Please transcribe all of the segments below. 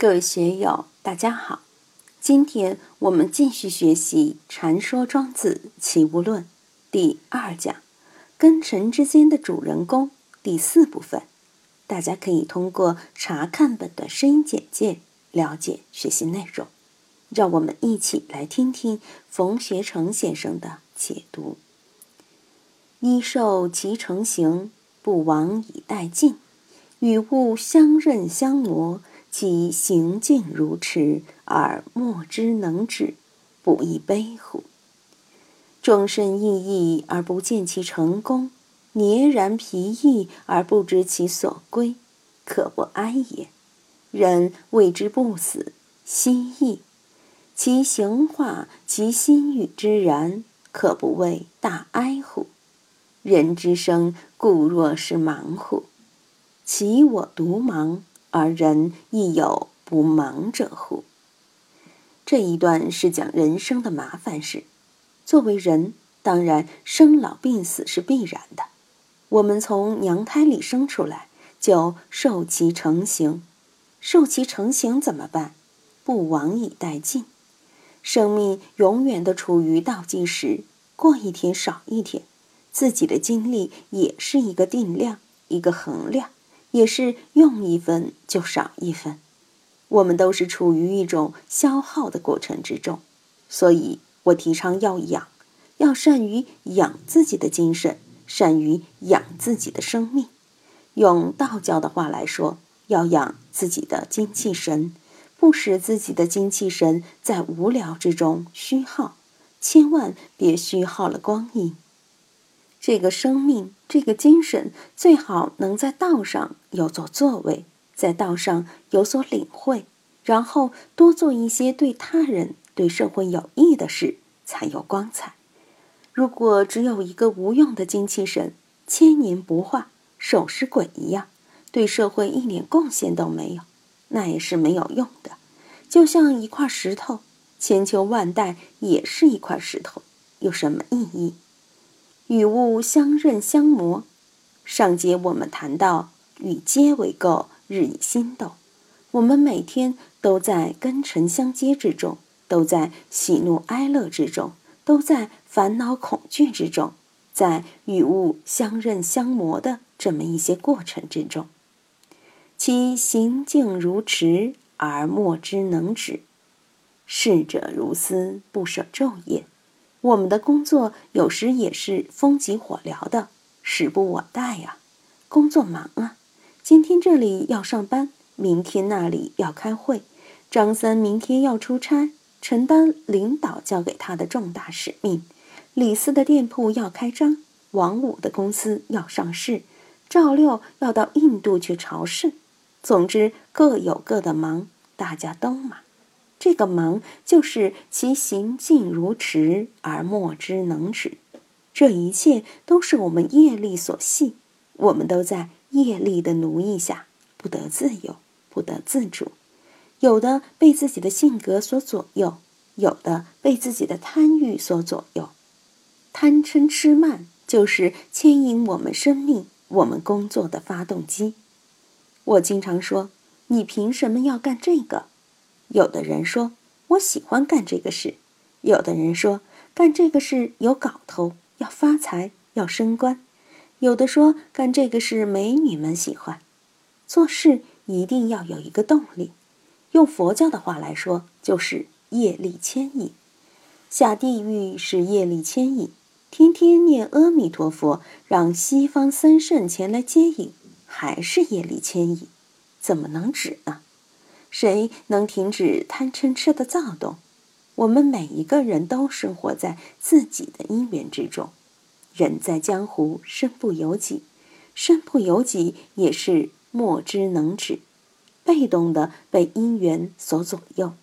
各位学友，大家好！今天我们继续学习《禅说庄子齐物论》第二讲“根尘之间的主人公”第四部分。大家可以通过查看本的声音简介了解学习内容。让我们一起来听听冯学成先生的解读：“衣受其成形，不往以待进；与物相认相磨。”其行径如驰，而莫之能止，不亦悲乎？终身意义而不见其成功，孑然疲役而不知其所归，可不哀也。人谓之不死，希翼。其形化，其心与之然，可不谓大哀乎？人之生，故若是盲乎？其我独盲？而人亦有不忙者乎？这一段是讲人生的麻烦事。作为人，当然生老病死是必然的。我们从娘胎里生出来，就受其成形。受其成形怎么办？不往以待进。生命永远的处于倒计时，过一天少一天。自己的精力也是一个定量，一个衡量。也是用一分就少一分，我们都是处于一种消耗的过程之中，所以我提倡要养，要善于养自己的精神，善于养自己的生命。用道教的话来说，要养自己的精气神，不使自己的精气神在无聊之中虚耗，千万别虚耗了光阴。这个生命，这个精神，最好能在道上有所作为，在道上有所领会，然后多做一些对他人、对社会有益的事，才有光彩。如果只有一个无用的精气神，千年不化，守尸鬼一样，对社会一点贡献都没有，那也是没有用的。就像一块石头，千秋万代也是一块石头，有什么意义？与物相认相磨，上节我们谈到与皆为垢，日以心斗。我们每天都在根尘相接之中，都在喜怒哀乐之中，都在烦恼恐惧之中，在与物相认相磨的这么一些过程之中，其行径如驰而莫之能止，逝者如斯，不舍昼夜。我们的工作有时也是风急火燎的，时不我待呀。工作忙啊，今天这里要上班，明天那里要开会。张三明天要出差，承担领导交给他的重大使命。李四的店铺要开张，王五的公司要上市，赵六要到印度去朝圣。总之各有各的忙，大家都忙。这个忙就是其行径如驰而莫之能止，这一切都是我们业力所系，我们都在业力的奴役下，不得自由，不得自主。有的被自己的性格所左右，有的被自己的贪欲所左右。贪嗔痴慢就是牵引我们生命、我们工作的发动机。我经常说：“你凭什么要干这个？”有的人说我喜欢干这个事，有的人说干这个事有搞头，要发财，要升官，有的说干这个事美女们喜欢。做事一定要有一个动力，用佛教的话来说，就是业力牵引。下地狱是业力牵引，天天念阿弥陀佛，让西方三圣前来接引，还是业力牵引，怎么能止呢？谁能停止贪嗔痴的躁动？我们每一个人都生活在自己的因缘之中。人在江湖，身不由己，身不由己也是莫之能止，被动的被因缘所左右。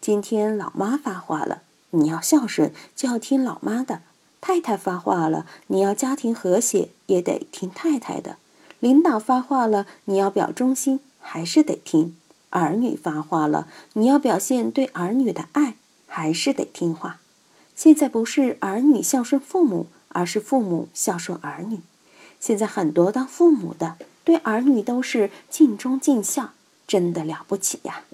今天老妈发话了，你要孝顺，就要听老妈的；太太发话了，你要家庭和谐，也得听太太的；领导发话了，你要表忠心，还是得听。儿女发话了，你要表现对儿女的爱，还是得听话。现在不是儿女孝顺父母，而是父母孝顺儿女。现在很多当父母的对儿女都是尽忠尽孝，真的了不起呀！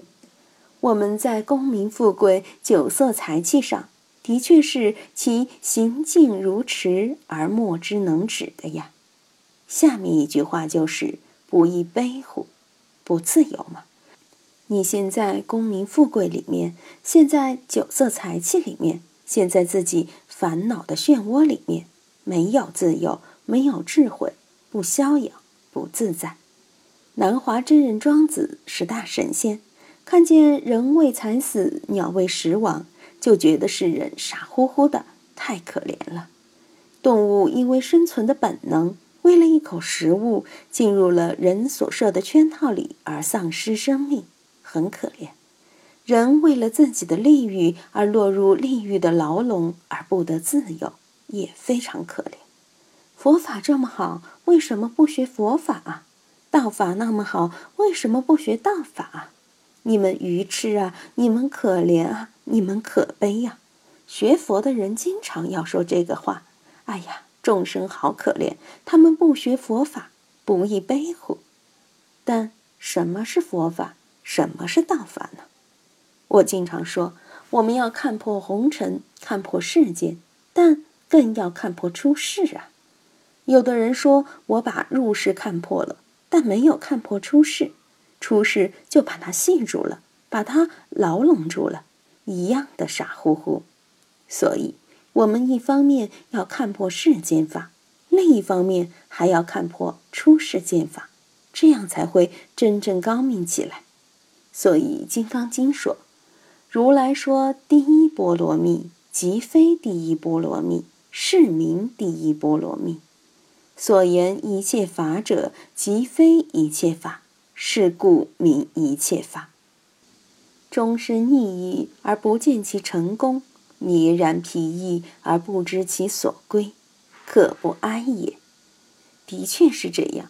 我们在功名富贵、酒色财气上，的确是其行径如驰而莫之能止的呀。下面一句话就是“不亦悲乎”，不自由吗？你现在功名富贵里面，现在酒色财气里面，现在自己烦恼的漩涡里面，没有自由，没有智慧，不逍遥，不自在。南华真人庄子是大神仙。看见人为财死，鸟为食亡，就觉得世人傻乎乎的，太可怜了。动物因为生存的本能，为了一口食物，进入了人所设的圈套里而丧失生命，很可怜。人为了自己的利欲而落入利欲的牢笼而不得自由，也非常可怜。佛法这么好，为什么不学佛法啊？道法那么好，为什么不学道法啊？你们愚痴啊！你们可怜啊！你们可悲呀！学佛的人经常要说这个话。哎呀，众生好可怜，他们不学佛法，不亦悲乎？但什么是佛法？什么是道法呢？我经常说，我们要看破红尘，看破世间，但更要看破出世啊！有的人说我把入世看破了，但没有看破出世。出世就把他系住了，把他牢笼住了，一样的傻乎乎。所以，我们一方面要看破世间法，另一方面还要看破出世间法，这样才会真正高明起来。所以，《金刚经》说：“如来说第一波罗蜜，即非第一波罗蜜，是名第一波罗蜜。所言一切法者，即非一切法。”是故名一切法。终身意义而不见其成功，迷然疲意而不知其所归，可不哀也。的确是这样。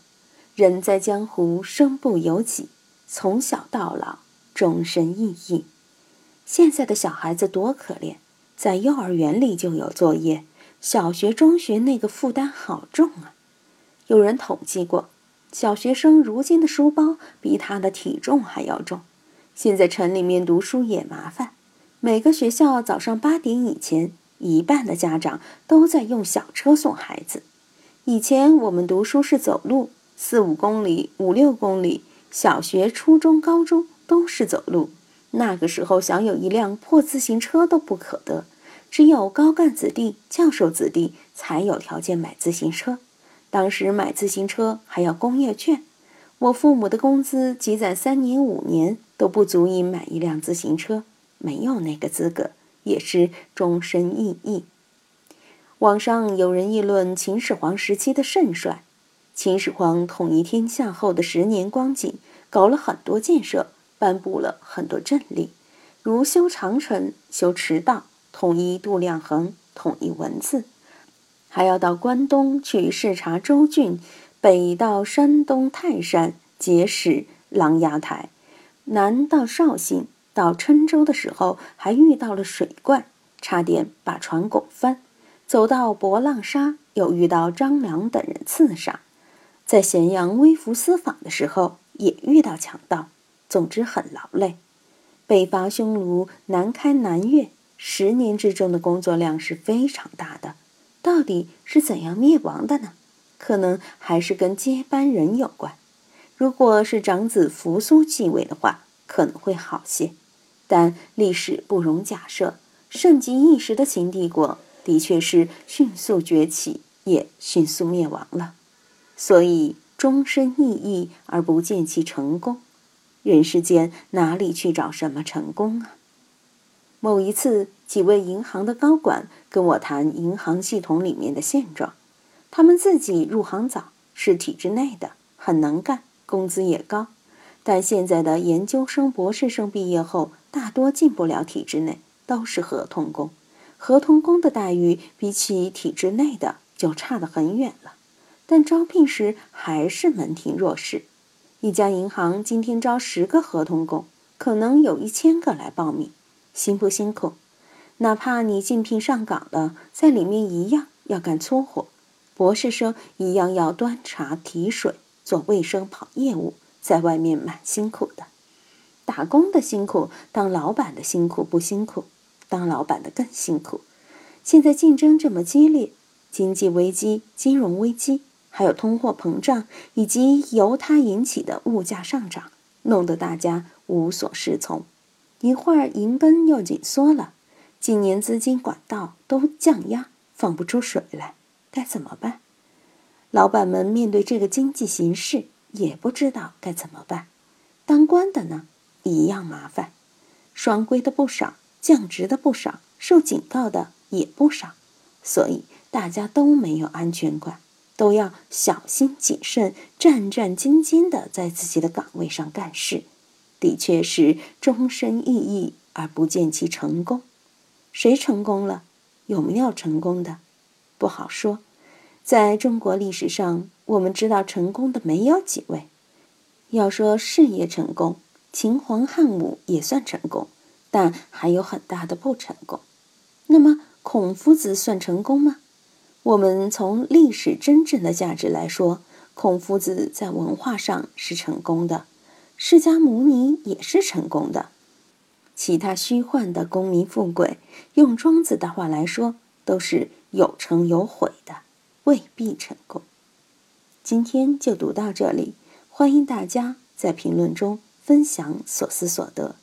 人在江湖，身不由己，从小到老，终身意义。现在的小孩子多可怜，在幼儿园里就有作业，小学、中学那个负担好重啊。有人统计过。小学生如今的书包比他的体重还要重。现在城里面读书也麻烦，每个学校早上八点以前，一半的家长都在用小车送孩子。以前我们读书是走路，四五公里、五六公里，小学、初中、高中都是走路。那个时候想有一辆破自行车都不可得，只有高干子弟、教授子弟才有条件买自行车。当时买自行车还要工业券，我父母的工资积攒三年五年都不足以买一辆自行车，没有那个资格，也是终身意义。网上有人议论秦始皇时期的盛衰，秦始皇统一天下后的十年光景，搞了很多建设，颁布了很多政令，如修长城、修驰道、统一度量衡、统一文字。还要到关东去视察州郡，北到山东泰山结识琅琊台，南到绍兴，到郴州的时候还遇到了水怪，差点把船拱翻。走到博浪沙，又遇到张良等人刺杀。在咸阳微服私访的时候，也遇到强盗。总之很劳累，北伐匈奴，南开南越，十年之中的工作量是非常大的。到底是怎样灭亡的呢？可能还是跟接班人有关。如果是长子扶苏继位的话，可能会好些。但历史不容假设，盛极一时的秦帝国的确是迅速崛起，也迅速灭亡了。所以终身意义而不见其成功，人世间哪里去找什么成功啊？某一次，几位银行的高管跟我谈银行系统里面的现状。他们自己入行早，是体制内的，很能干，工资也高。但现在的研究生、博士生毕业后，大多进不了体制内，都是合同工。合同工的待遇比起体制内的就差得很远了。但招聘时还是门庭若市。一家银行今天招十个合同工，可能有一千个来报名。辛不辛苦？哪怕你竞聘上岗了，在里面一样要干粗活。博士生一样要端茶提水、做卫生、跑业务，在外面蛮辛苦的。打工的辛苦，当老板的辛苦不辛苦？当老板的更辛苦。现在竞争这么激烈，经济危机、金融危机，还有通货膨胀，以及由它引起的物价上涨，弄得大家无所适从。一会儿银根又紧缩了，今年资金管道都降压，放不出水来，该怎么办？老板们面对这个经济形势，也不知道该怎么办。当官的呢，一样麻烦，双规的不少，降职的不少，受警告的也不少，所以大家都没有安全感，都要小心谨慎、战战兢兢的在自己的岗位上干事，的确是终身意义而不见其成功。谁成功了？有没有成功的？不好说。在中国历史上，我们知道成功的没有几位。要说事业成功，秦皇汉武也算成功，但还有很大的不成功。那么孔夫子算成功吗？我们从历史真正的价值来说，孔夫子在文化上是成功的，释迦牟尼也是成功的。其他虚幻的功名富贵，用庄子的话来说，都是有成有毁的。未必成功。今天就读到这里，欢迎大家在评论中分享所思所得。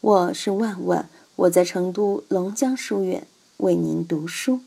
我是万万，我在成都龙江书院为您读书。